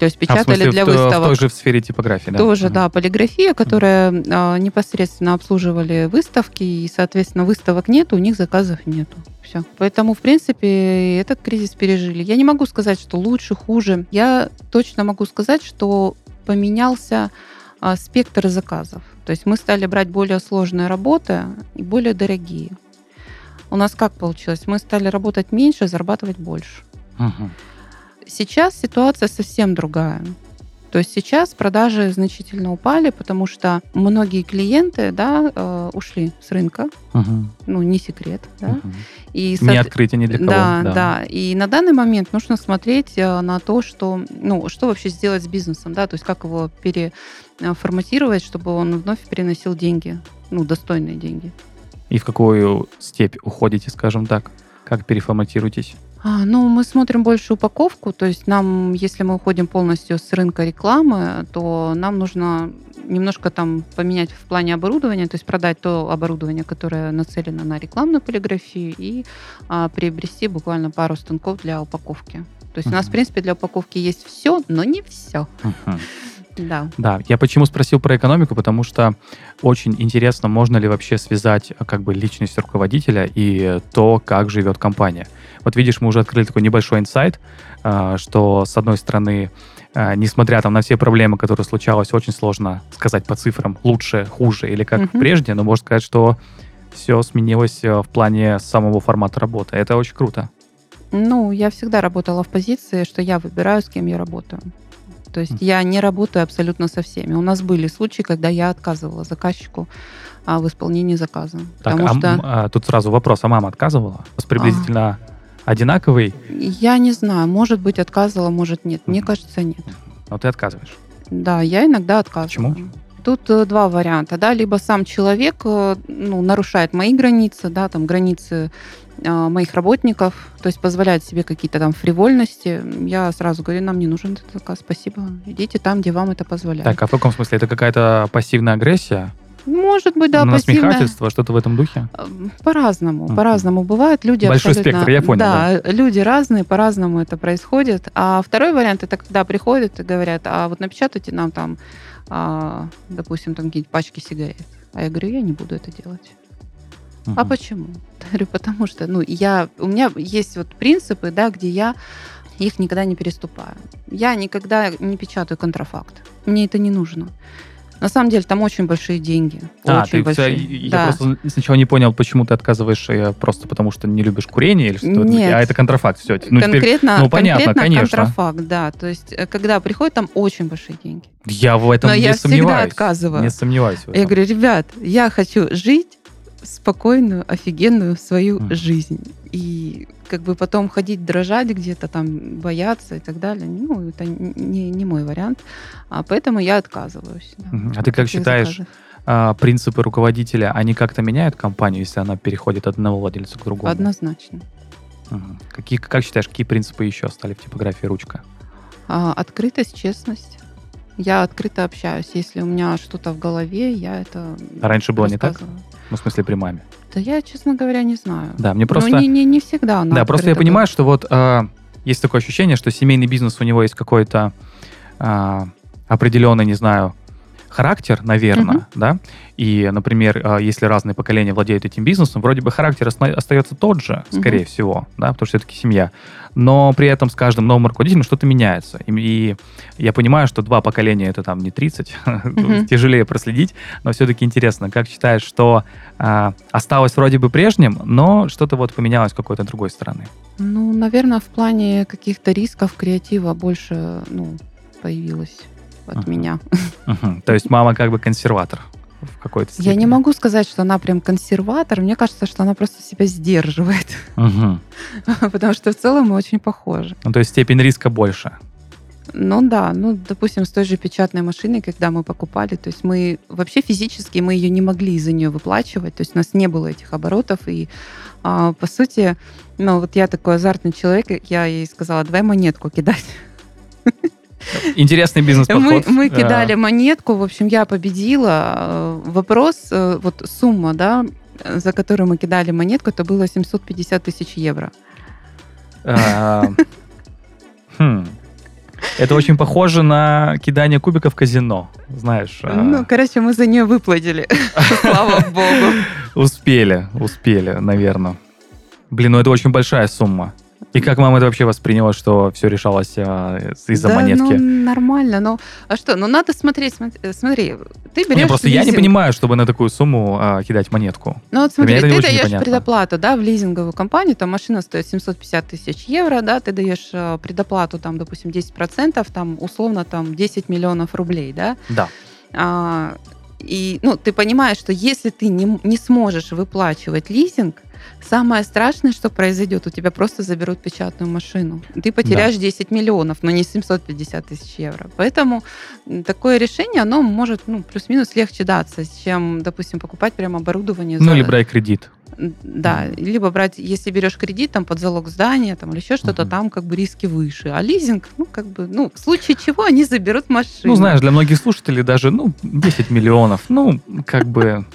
S2: То есть печатали а, в смысле, для выставок.
S1: В той же в сфере типографии, да?
S2: Тоже, угу. да, полиграфия, которая а, непосредственно обслуживали выставки, и, соответственно, выставок нет, у них заказов нету. Все. Поэтому, в принципе, этот кризис пережили. Я не могу сказать, что лучше, хуже. Я точно могу сказать, что поменялся а, спектр заказов. То есть мы стали брать более сложные работы и более дорогие. У нас как получилось? Мы стали работать меньше, зарабатывать больше. Угу. Сейчас ситуация совсем другая. То есть сейчас продажи значительно упали, потому что многие клиенты да, э, ушли с рынка. Угу. Ну, не секрет. Да? Угу.
S1: И, не открытие ни для кого.
S2: Да, да, да. И на данный момент нужно смотреть э, на то, что, ну, что вообще сделать с бизнесом, да, то есть как его переформатировать, чтобы он вновь переносил деньги, ну, достойные деньги.
S1: И в какую степь уходите, скажем так? Как переформатируетесь?
S2: А, ну, мы смотрим больше упаковку, то есть нам, если мы уходим полностью с рынка рекламы, то нам нужно немножко там поменять в плане оборудования, то есть продать то оборудование, которое нацелено на рекламную полиграфию, и а, приобрести буквально пару станков для упаковки. То есть uh-huh. у нас, в принципе, для упаковки есть все, но не все. Uh-huh. Да.
S1: Да, я почему спросил про экономику, потому что очень интересно, можно ли вообще связать э, как бы личность руководителя и то, как живет компания. Вот видишь, мы уже открыли такой небольшой инсайт, э, что с одной стороны, э, несмотря там на все проблемы, которые случалось, очень сложно сказать по цифрам лучше, хуже или как
S2: Мгм.
S1: прежде, но можно сказать, что все сменилось э, в плане самого формата работы. Это очень круто.
S2: Ну, я всегда работала в позиции, что я выбираю, с кем я работаю. То есть я не работаю абсолютно со всеми. У нас были случаи, когда я отказывала заказчику а, в исполнении заказа.
S1: Так,
S2: потому
S1: а,
S2: что
S1: а, тут сразу вопрос, а мама отказывала? У вас приблизительно одинаковый,
S2: я не знаю, может быть, отказывала, может нет. Мне кажется, нет.
S1: но ты отказываешь.
S2: Да, я иногда отказываю.
S1: Почему?
S2: Тут э, два варианта, да, либо сам человек э, ну, нарушает мои границы, да, там границы моих работников, то есть позволяет себе какие-то там фривольности. Я сразу говорю, нам не нужен этот заказ, спасибо, идите там, где вам это позволяет.
S1: Так, а в каком смысле? Это какая-то пассивная агрессия?
S2: Может быть, да.
S1: Насмехательство, что-то в этом духе?
S2: Э, По-разному,
S1: Мгм.
S2: по-разному бывает. Люди
S1: Большой
S2: абсолютно-
S1: спектр, я понял,
S2: Да, люди разные, по-разному это происходит. А второй вариант это когда приходят и говорят, а вот напечатайте нам там, а, допустим, там какие-нибудь пачки сигарет. А я говорю, я не буду это делать. А почему? Я говорю, потому что, ну, я, у меня есть вот принципы, да, где я их никогда не переступаю. Я никогда не печатаю контрафакт. Мне это не нужно. На самом деле там очень большие деньги.
S1: А,
S2: очень
S1: ты
S2: большие.
S1: я
S2: Да.
S1: просто сначала не понял, почему ты отказываешь э, просто потому, что не любишь курение или что-то. духе.
S2: Нет.
S1: А это контрафакт, все. Ну, теперь
S2: конкретно,
S1: ну, понятно,
S2: конкретно
S1: конечно.
S2: контрафакт, да. То есть, э, когда приходят, там очень большие деньги.
S1: я в этом
S2: Но
S1: не
S2: я всегда
S1: сомневаюсь.
S2: отказываю.
S1: Не сомневаюсь в
S2: Я
S1: этом.
S2: говорю, ребят, я хочу жить спокойную, офигенную свою
S1: Мгм.
S2: жизнь. И как бы потом ходить дрожать где-то там, бояться и так далее, ну, это не, не мой вариант. А поэтому я отказываюсь. да.
S1: А ты как считаешь,
S2: заказов.
S1: А, принципы руководителя, они как-то меняют компанию, если она переходит от одного владельца к другому?
S2: Однозначно.
S1: Мгм. Какие, как считаешь, какие принципы еще стали в типографии ручка?
S2: А, открытость, честность. Я открыто общаюсь. Если у меня что-то в голове, я это
S1: А раньше было не так? Ну, в смысле, при маме.
S2: Да я, честно говоря, не знаю.
S1: Да, мне
S2: Ну,
S1: просто...
S2: не, не, не всегда она
S1: Да, просто я
S2: открыта
S1: понимаю, что вот а, есть такое ощущение, что семейный бизнес у него есть какой-то а, определенный, не знаю, характер, наверное,
S2: Мгм.
S1: да. И, например, а, если разные поколения владеют этим бизнесом, вроде бы характер оста- остается тот же, скорее всего, да, потому что все-таки семья. Но при этом с каждым новым руководителем что-то меняется. И, и я понимаю, что два поколения это там не 30,
S2: Мгм.
S1: тяжелее проследить, но все-таки интересно, как считаешь, что а, осталось вроде бы прежним, но что-то вот поменялось с какой-то другой стороны?
S2: Ну, наверное, в плане каких-то рисков креатива больше ну, появилось от меня.
S1: То есть мама как бы консерватор в какой-то степени.
S2: Я не могу сказать, что она прям консерватор. Мне кажется, что она просто себя сдерживает. Потому что в целом мы очень похожи.
S1: Ну, то есть степень риска больше.
S2: Ну да, ну, допустим, с той же печатной машиной, когда мы покупали, то есть мы вообще физически мы ее не могли из-за нее выплачивать, то есть у нас не было этих оборотов, и а, по сути, ну вот я такой азартный человек, я ей сказала, давай монетку кидать.
S1: Интересный
S2: Мы,
S1: бизнес-подход.
S2: мы
S1: Э,
S2: кидали монетку, в общем, я победила. Э, Вопрос, э, вот сумма, да, за которую мы кидали монетку, это было 750 тысяч евро.
S1: э, хм. Это очень похоже на кидание кубика в казино. Знаешь, э,
S2: Ну, короче, мы за нее выплатили. Слава богу.
S1: успели, успели, наверное. Блин, ну это очень большая сумма. И как мама это вообще восприняла, что все решалось э, из-за
S2: да,
S1: монетки?
S2: ну, нормально. Ну, а что? Ну, надо смотреть. смотри, э, смотри ты берешь
S1: Не, просто я не
S2: лизинг.
S1: понимаю, чтобы на такую сумму а, кидать монетку.
S2: Ну, вот смотри, ты даешь
S1: непонятно.
S2: предоплату, да, в лизинговую компанию, там машина стоит 750 тысяч евро, да, ты даешь э, предоплату, там, допустим, 10%, там, условно, там, 10 миллионов рублей, да,
S1: Да.
S2: А, и ну, ты понимаешь, что если ты не, не сможешь выплачивать лизинг, самое страшное, что произойдет, у тебя просто заберут печатную машину. Ты потеряешь 10 миллионов, но не 750 тысяч евро. Поэтому такое решение, оно может ну, плюс-минус легче даться, чем, допустим, покупать прям оборудование.
S1: Ну,
S2: за-
S1: или брать кредит.
S2: Да, либо брать, если берешь кредит там под залог здания там, или еще что-то,
S1: Мгм.
S2: там как бы риски выше. А лизинг, ну, как бы, ну, в случае чего они заберут машину.
S1: Ну, знаешь, для многих слушателей даже, ну, 10 миллионов, ну, как бы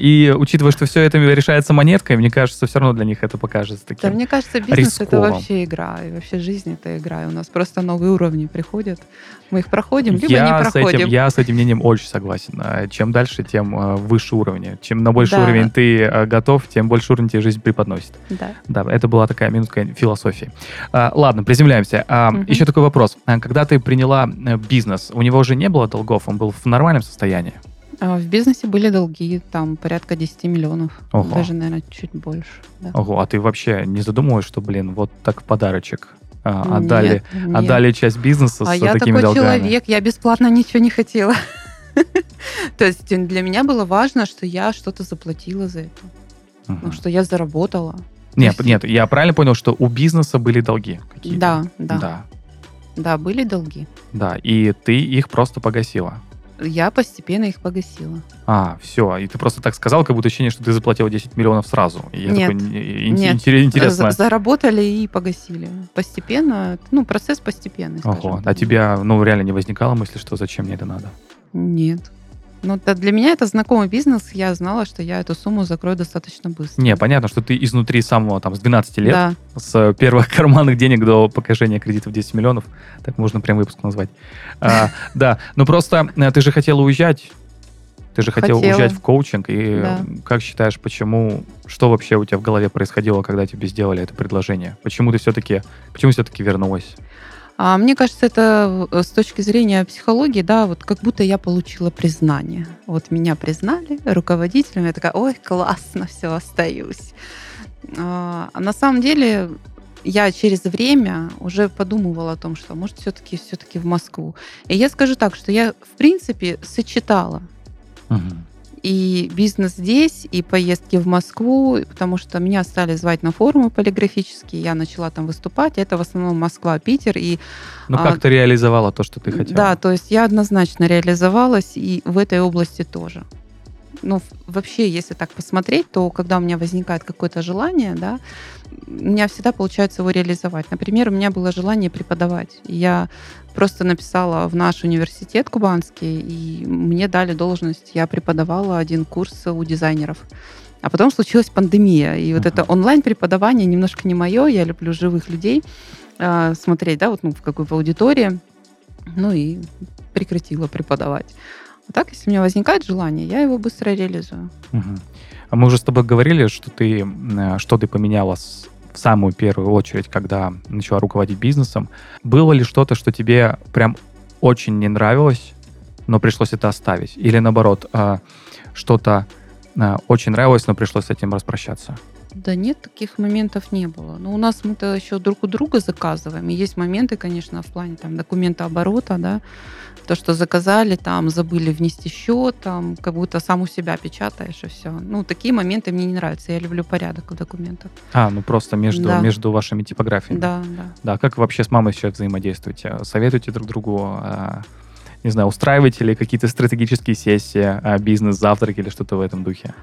S1: и учитывая, что все это решается монеткой, мне кажется, все равно для них это покажется таким
S2: Да, мне кажется, бизнес это
S1: рисковым.
S2: вообще игра, и вообще жизнь это игра. И у нас просто новые уровни приходят. Мы их проходим, либо
S1: я
S2: не
S1: с
S2: проходим.
S1: этим, я с этим мнением очень согласен. А, Чем дальше, тем а, выше уровни. Чем на больший
S2: Да.
S1: уровень ты а, готов, тем больше уровень тебе жизнь преподносит.
S2: Да.
S1: Да, это была такая минутка философии. А, ладно, приземляемся. А,
S2: Мгм.
S1: Еще такой вопрос. А, Когда ты приняла э, бизнес, у него уже не было долгов, он был в нормальном состоянии?
S2: А В бизнесе были долги, там порядка 10 миллионов.
S1: Ого.
S2: Даже, наверное, чуть больше. да.
S1: Ого, а ты вообще не задумываешь, что, блин, вот так подарочек а,
S2: Нет,
S1: отдали,
S2: нет.
S1: отдали часть бизнеса
S2: А
S1: с
S2: я
S1: такими
S2: такой
S1: долгами?
S2: человек, я бесплатно ничего не хотела. То есть для меня было важно, что я что-то заплатила за это, ну, что я заработала.
S1: Нет,
S2: есть-
S1: нет, я правильно понял, что у бизнеса были долги какие-то?
S2: Да, да,
S1: Да,
S2: да, были долги.
S1: да, и ты их просто погасила.
S2: Я постепенно их погасила.
S1: А, все, и ты просто так сказал, как будто ощущение, что ты заплатила 10 миллионов сразу. И я
S2: Нет,
S1: такой, «Ин-
S2: нет.
S1: интерес- интересно.
S2: Заработали и погасили. Постепенно, ну, процесс постепенный,
S1: Ого, а тебя, ну, реально не возникало мысли, что зачем мне это надо?
S2: Нет. Ну, да, для меня это знакомый бизнес, я знала, что я эту сумму закрою достаточно быстро.
S1: Не, понятно, что ты изнутри самого, там, с 12 лет,
S2: Да,
S1: с первых карманных денег до погашения кредитов 10 миллионов, так можно прям выпуск назвать. А, Да, ну просто э, ты же хотела уезжать, ты же хотела
S2: Хотела.
S1: уезжать в коучинг, и
S2: Да.
S1: э, как считаешь, почему, что вообще у тебя в голове происходило, когда тебе сделали это предложение? Почему ты все-таки, почему все-таки вернулась?
S2: А мне кажется, это э, с точки зрения психологии, да, вот как будто я получила признание. Вот меня признали руководителем, я такая, ой, классно, все, остаюсь. А а на самом деле я через время уже подумывала о том, что может все-таки все-таки в Москву. И я скажу так, что я в принципе сочетала
S1: Мгм.
S2: И бизнес здесь, и поездки в Москву, потому что меня стали звать на форумы полиграфические, я начала там выступать. Это в основном Москва, Питер, и
S1: Ну
S2: А,
S1: как ты реализовала то, что ты хотела?
S2: да, то есть я однозначно реализовалась и в этой области тоже. Ну, вообще, если так посмотреть, то когда у меня возникает какое-то желание, да, у меня всегда получается его реализовать. Например, у меня было желание преподавать. Я просто написала в наш университет кубанский, и мне дали должность. Я преподавала один курс у дизайнеров. А потом случилась пандемия, и вот это онлайн-преподавание немножко не мое, я люблю живых людей, а, смотреть, да, вот ну, в какой в аудитории, ну и прекратила преподавать. А так, если у меня возникает желание, я его быстро реализую.
S1: Мгм. А мы уже с тобой говорили, что ты, что ты поменяла с- в самую первую очередь, когда начала руководить бизнесом. Было ли что-то, что тебе прям очень не нравилось, но пришлось это оставить? Или наоборот, а, что-то а, очень нравилось, но пришлось с этим распрощаться?
S2: Да нет, таких моментов не было. Но у нас мы-то еще друг у друга заказываем. И есть моменты, конечно, в плане там документа оборота, да, то, что заказали, там забыли внести счет, там как будто сам у себя печатаешь и все. Ну, такие моменты мне не нравятся. Я люблю порядок в документах.
S1: А, ну просто между,
S2: Да.
S1: между вашими типографиями.
S2: Да, да.
S1: Да, как вообще с мамой сейчас взаимодействуете? Советуете друг другу, а, не знаю, устраиваете ли какие-то стратегические сессии, а, бизнес-завтраки или что-то в этом духе?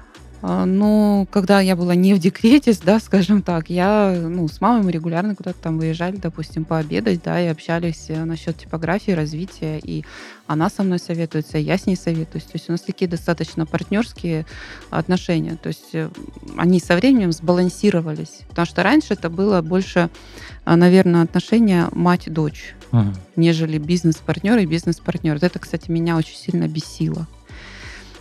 S2: А, Ну, когда я была не в декрете, да, скажем так, я, ну, с мамой мы регулярно куда-то там выезжали, допустим, пообедать, да, и общались э, насчет типографии, развития, и она со мной советуется, я с ней советуюсь. То есть у нас такие достаточно партнерские отношения. То есть э, они со временем сбалансировались. Потому что раньше это было больше, наверное, отношения мать-дочь
S1: Мгм.
S2: нежели бизнес-партнер и бизнес-партнер. Вот это, кстати, меня очень сильно бесило.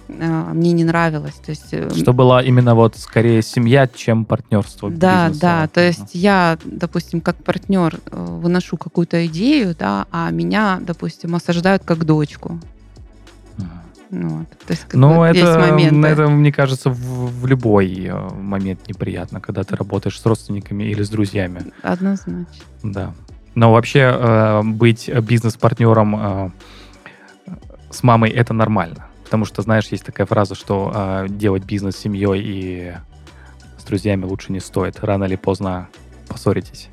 S2: А, Мне не нравилось. То есть, э,
S1: Что была именно вот скорее семья, чем партнерство.
S2: да,
S1: бизнеса.
S2: да. То есть я, допустим, как партнер э, выношу какую-то идею, да, а меня, допустим, осаждают как дочку. Ну, вот. То есть, как
S1: Ну, это,
S2: моменты.
S1: это, мне кажется, в, в любой э, момент неприятно, когда ты работаешь с родственниками или с друзьями.
S2: Однозначно.
S1: Да. Но вообще э, быть бизнес-партнером э, с мамой это нормально. Потому что, знаешь, есть такая фраза, что э, делать бизнес с семьей и с друзьями лучше не стоит. Рано или поздно поссоритесь.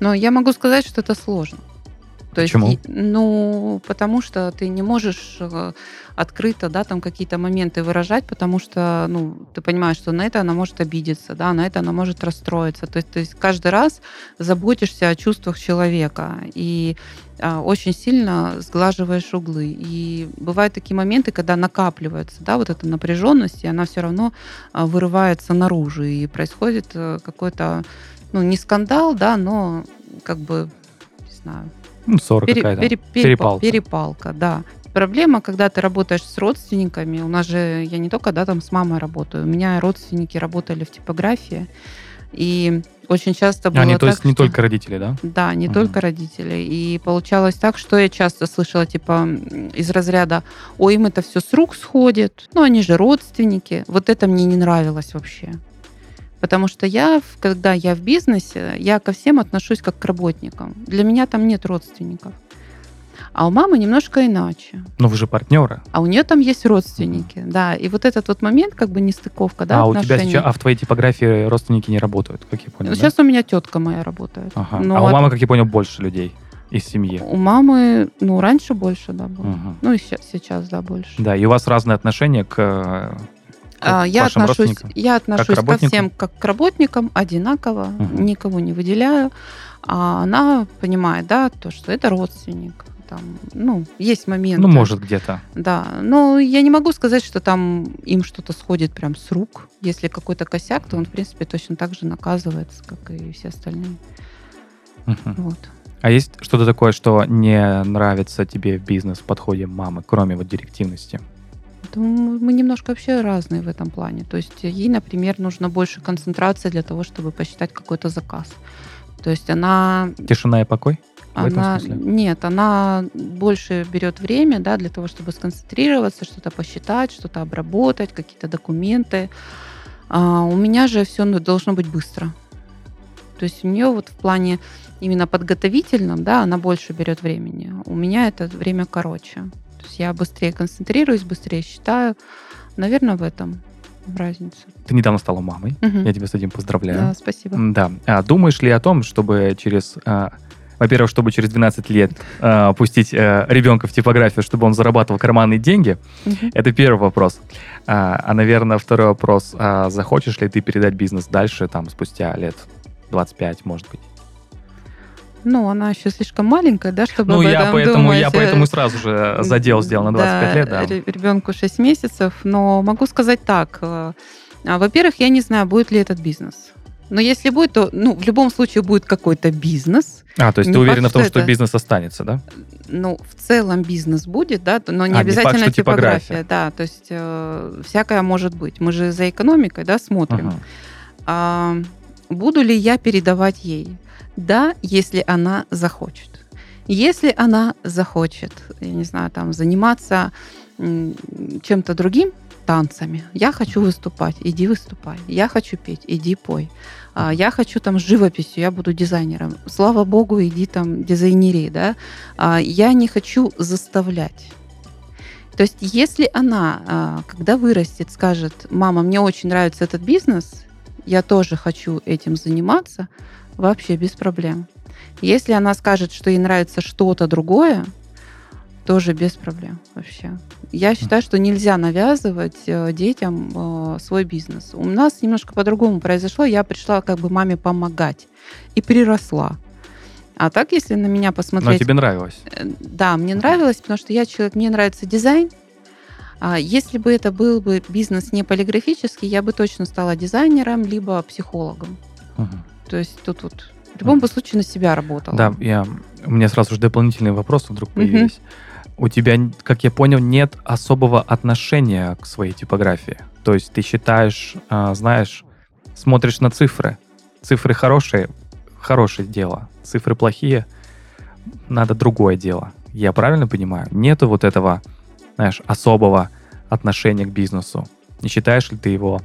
S2: Но я могу сказать, что это сложно. То
S1: Почему?
S2: Есть, ну, потому что ты не можешь э, открыто, да, там какие-то моменты выражать, потому что, ну, ты понимаешь, что на это она может обидеться, да, на это она может расстроиться. То есть, то есть каждый раз заботишься о чувствах человека и а, очень сильно сглаживаешь углы. И бывают такие моменты, когда накапливается, да, вот эта напряженность, и она все равно а, вырывается наружу, и происходит э, какой-то, ну, не скандал, да, но как бы, не знаю,
S1: ну, ссора пере, какая-то. Пере,
S2: перепалка. перепалка, да. Проблема, когда ты работаешь с родственниками, у нас же, я не только, да, там с мамой работаю, у меня родственники работали в типографии, и очень часто было
S1: Они,
S2: так,
S1: то есть не
S2: что...
S1: только родители, да?
S2: Да, не угу. только родители. И получалось так, что я часто слышала, типа, из разряда, ой, им это все с рук сходит, ну, они же родственники. Вот это мне не нравилось вообще. Потому что я, когда я в бизнесе, я ко всем отношусь как к работникам. Для меня там нет родственников. А у мамы немножко иначе.
S1: Но вы же партнеры.
S2: А у нее там есть родственники, mm-hmm. да. И вот этот вот момент, как бы нестыковка, да,
S1: А отношений. у тебя сейчас, а в твоей типографии родственники не работают, как я понял,
S2: ну, Сейчас у меня тетка моя работает.
S1: Ага. Но а у мамы, как я понял, больше людей из семьи?
S2: У мамы, ну, раньше больше, да, было. Угу. Ну, и сейчас, сейчас, да, больше.
S1: Да, и у вас разные отношения к
S2: а, я отношусь, я отношусь ко всем как к работникам одинаково, угу. никого не выделяю. А она понимает, да, то, что это родственник. Там, ну, есть моменты.
S1: Ну, может, где-то.
S2: Да. Но я не могу сказать, что там им что-то сходит прям с рук. Если какой-то косяк, то он, в принципе, точно так же наказывается, как и все остальные.
S1: Угу. Вот. А есть что-то такое, что не нравится тебе в бизнес-подходе мамы, кроме вот директивности?
S2: Мы немножко вообще разные в этом плане. То есть ей, например, нужно больше концентрации для того, чтобы посчитать какой-то заказ. То есть она...
S1: Тишина и покой?
S2: В она, нет, она больше берет время да, для того, чтобы сконцентрироваться, что-то посчитать, что-то обработать, какие-то документы. А у меня же все должно быть быстро. То есть у нее вот в плане именно подготовительном, да, она больше берет времени. У меня это время короче. То есть я быстрее концентрируюсь, быстрее считаю. Наверное, в этом разница.
S1: Ты недавно стала мамой. Угу. Я тебя с этим поздравляю.
S2: Да, спасибо.
S1: Да. А думаешь ли о том, чтобы через... А, во-первых, чтобы через 12 лет а, пустить а, ребенка в типографию, чтобы он зарабатывал карманные деньги? Угу. Это первый вопрос. А, а, наверное, второй вопрос. А, захочешь ли ты передать бизнес дальше, там, спустя лет 25, может быть?
S2: Ну, она еще слишком маленькая, да, чтобы
S1: ну,
S2: об
S1: я
S2: этом
S1: поэтому,
S2: думать.
S1: Я поэтому сразу же задел сделал на 25
S2: да,
S1: лет, да.
S2: Ребенку 6 месяцев, но могу сказать так. Э, а, во-первых, я не знаю, будет ли этот бизнес. Но если будет, то ну, в любом случае будет какой-то бизнес.
S1: А, то есть не ты уверена факт, в том, что, это... бизнес останется, да?
S2: Ну, в целом бизнес будет, да, но не а, обязательно не факт, типография. типография. Да, то есть э, всякое может быть. Мы же за экономикой, да, смотрим. Ага. А, буду ли я передавать ей? Да, если она захочет. Если она захочет, я не знаю, там заниматься чем-то другим, танцами. Я хочу выступать, иди выступай. Я хочу петь, иди пой. А, я хочу там живописью, я буду дизайнером. Слава богу, иди там дизайнери, да. А, я не хочу заставлять. То есть, если она, а, когда вырастет, скажет, мама, мне очень нравится этот бизнес, я тоже хочу этим заниматься, вообще без проблем. Если она скажет, что ей нравится что-то другое, тоже без проблем вообще. Я считаю, что нельзя навязывать э, детям э, свой бизнес. У нас немножко по-другому произошло. Я пришла как бы маме помогать и приросла. А так, если на меня посмотреть...
S1: Но тебе нравилось?
S2: Э, да, мне нравилось, потому что я человек, мне нравится дизайн. А если бы это был бы бизнес не полиграфический, я бы точно стала дизайнером, либо психологом. Угу. То есть тут вот в любом угу. случае на себя работала.
S1: Да, я, у меня сразу же дополнительные вопросы вдруг появились. Угу у тебя, как я понял, нет особого отношения к своей типографии. То есть ты считаешь, а, знаешь, смотришь на цифры. Цифры хорошие, хорошее дело. Цифры плохие, надо другое дело. Я правильно понимаю? Нету вот этого, знаешь, особого отношения к бизнесу. Не считаешь ли ты его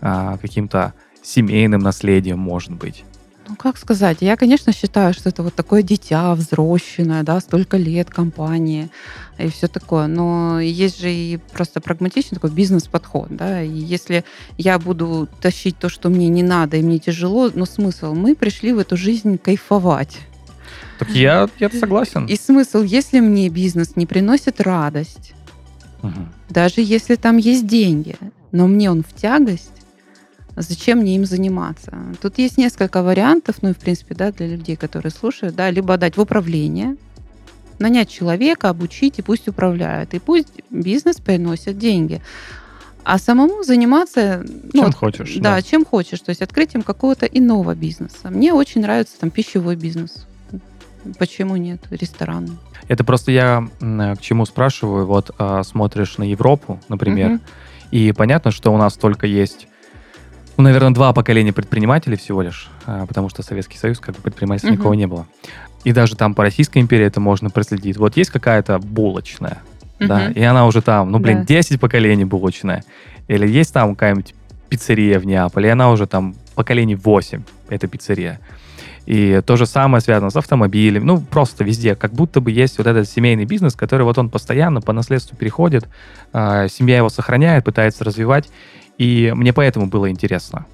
S1: а, каким-то семейным наследием, может быть?
S2: Ну, как сказать, я, конечно, считаю, что это вот такое дитя взросшенное, да, столько лет компании и все такое. Но есть же и просто прагматичный такой бизнес-подход, да, и если я буду тащить то, что мне не надо и мне тяжело, но смысл? Мы пришли в эту жизнь кайфовать.
S1: Так я, я согласен.
S2: И смысл, если мне бизнес не приносит радость,
S1: Мгм.
S2: даже если там есть деньги, но мне он в тягость, зачем мне им заниматься? Тут есть несколько вариантов, ну и в принципе, да, для людей, которые слушают, да, либо отдать в управление, нанять человека, обучить и пусть управляет, и пусть бизнес приносит деньги. А самому заниматься... ну,
S1: Чем
S2: вот,
S1: хочешь,
S2: Да,
S1: да.
S2: чем хочешь. То есть открытием какого-то иного бизнеса. Мне очень нравится там пищевой бизнес. Почему нет? Рестораны.
S1: Это просто я м, к чему спрашиваю. Вот а, смотришь на Европу, например,
S2: Мгм.
S1: и понятно, что у нас только есть, ну, наверное, два поколения предпринимателей всего лишь, а, потому что Советский Союз, как бы предпринимательства
S2: Мгм.
S1: никого не было. И даже там по Российской империи это можно проследить. Вот есть какая-то булочная, да,
S2: Мгм.
S1: и она уже там, ну, блин,
S2: Да.
S1: 10 поколений булочная. Или есть там какая-нибудь пиццерия в Неаполе, и она уже там поколений 8, эта пиццерия. И то же самое связано с автомобилем, ну, просто везде. Как будто бы есть вот этот семейный бизнес, который вот он постоянно по наследству переходит, а, семья его сохраняет, пытается развивать. И мне поэтому было интересно,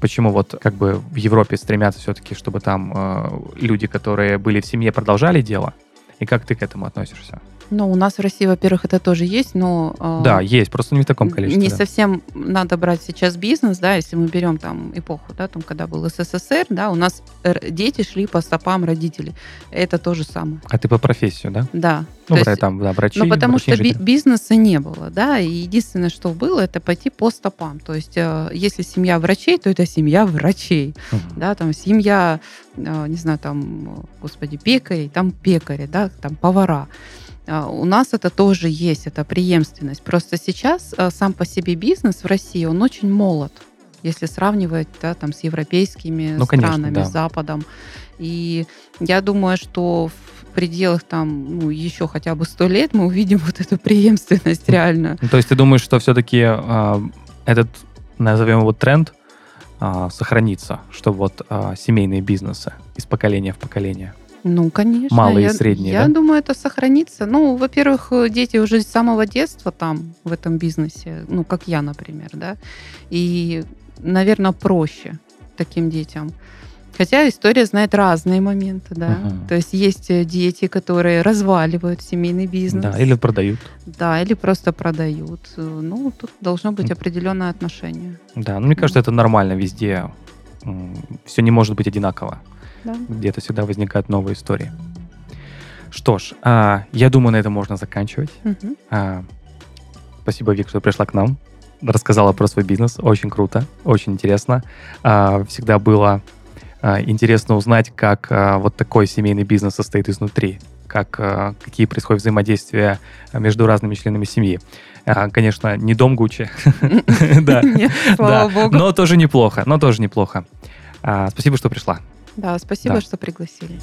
S1: почему вот как бы в Европе стремятся все-таки, чтобы там э, люди, которые были в семье, продолжали дело. И как ты к этому относишься?
S2: Ну, у нас в России, во-первых, это тоже есть, но... э,
S1: Да, есть, просто не в таком количестве.
S2: Не
S1: да.
S2: совсем надо брать сейчас бизнес, да, если мы берем там эпоху, да, там, когда был СССР, да, у нас р- дети шли по стопам родителей. Это то же самое.
S1: А ты по профессию, да?
S2: Да.
S1: Ну,
S2: есть-
S1: там, да, врачи,
S2: ну, потому
S1: врачи,
S2: что
S1: инженеры.
S2: бизнеса не было, да, и единственное, что было, это пойти по стопам. То есть, э, если семья врачей, то это семья врачей,
S1: Мгм.
S2: да, там семья, э, не знаю, там, э, господи, пекарей, там пекари, да, там повара. А, У нас это тоже есть, это преемственность. Просто сейчас э, сам по себе бизнес в России, он очень молод, если сравнивать да, там, с европейскими
S1: Ну, конечно,
S2: странами,
S1: да.
S2: с Западом. И я думаю, что в пределах там, ну, еще хотя бы сто лет мы увидим вот эту преемственность реально.
S1: Ну, То есть ты думаешь, что все-таки этот, назовем его тренд, а, сохранится, что вот а, семейные бизнесы из поколения в поколение?
S2: Ну, конечно.
S1: Малые и средние,
S2: Я
S1: да?
S2: думаю, это сохранится. Ну, во-первых, э, дети уже с самого детства там, в этом бизнесе, ну, как я, например, да. И, наверное, проще таким детям. Хотя история знает разные моменты, да.
S1: Мгм.
S2: То есть есть э, дети, которые разваливают семейный бизнес.
S1: Да, или продают.
S2: Да, или просто продают. Э, Ну, тут должно быть определенное отношение.
S1: Да, ну, мне кажется, это нормально везде. Все не может быть одинаково.
S2: Да.
S1: Где-то всегда возникают новые истории. Что ж, а, я думаю, на этом можно заканчивать.
S2: Мгм.
S1: А, Спасибо, Вик, что пришла к нам. Рассказала про свой бизнес. Очень круто, очень интересно. А, Всегда было а, интересно узнать, как а, вот такой семейный бизнес состоит изнутри, как, а, какие происходят взаимодействия между разными членами семьи. А, Конечно, не дом Гуччи, да, но тоже неплохо, но тоже неплохо. А, Спасибо, что пришла.
S2: Да, спасибо,
S1: Да.
S2: что пригласили.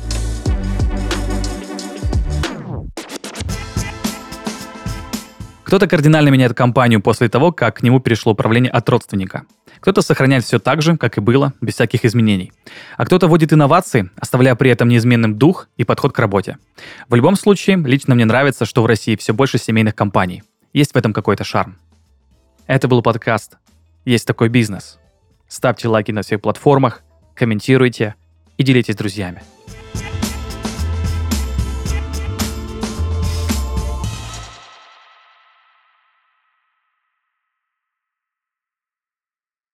S1: Кто-то кардинально меняет компанию после того, как к нему перешло управление от родственника. Кто-то сохраняет все так же, как и было, без всяких изменений. А кто-то вводит инновации, оставляя при этом неизменным дух и подход к работе. В любом случае, лично мне нравится, что в России все больше семейных компаний. Есть в этом какой-то шарм. Это был подкаст «Есть такой бизнес». Ставьте лайки на всех платформах, комментируйте и делитесь с друзьями.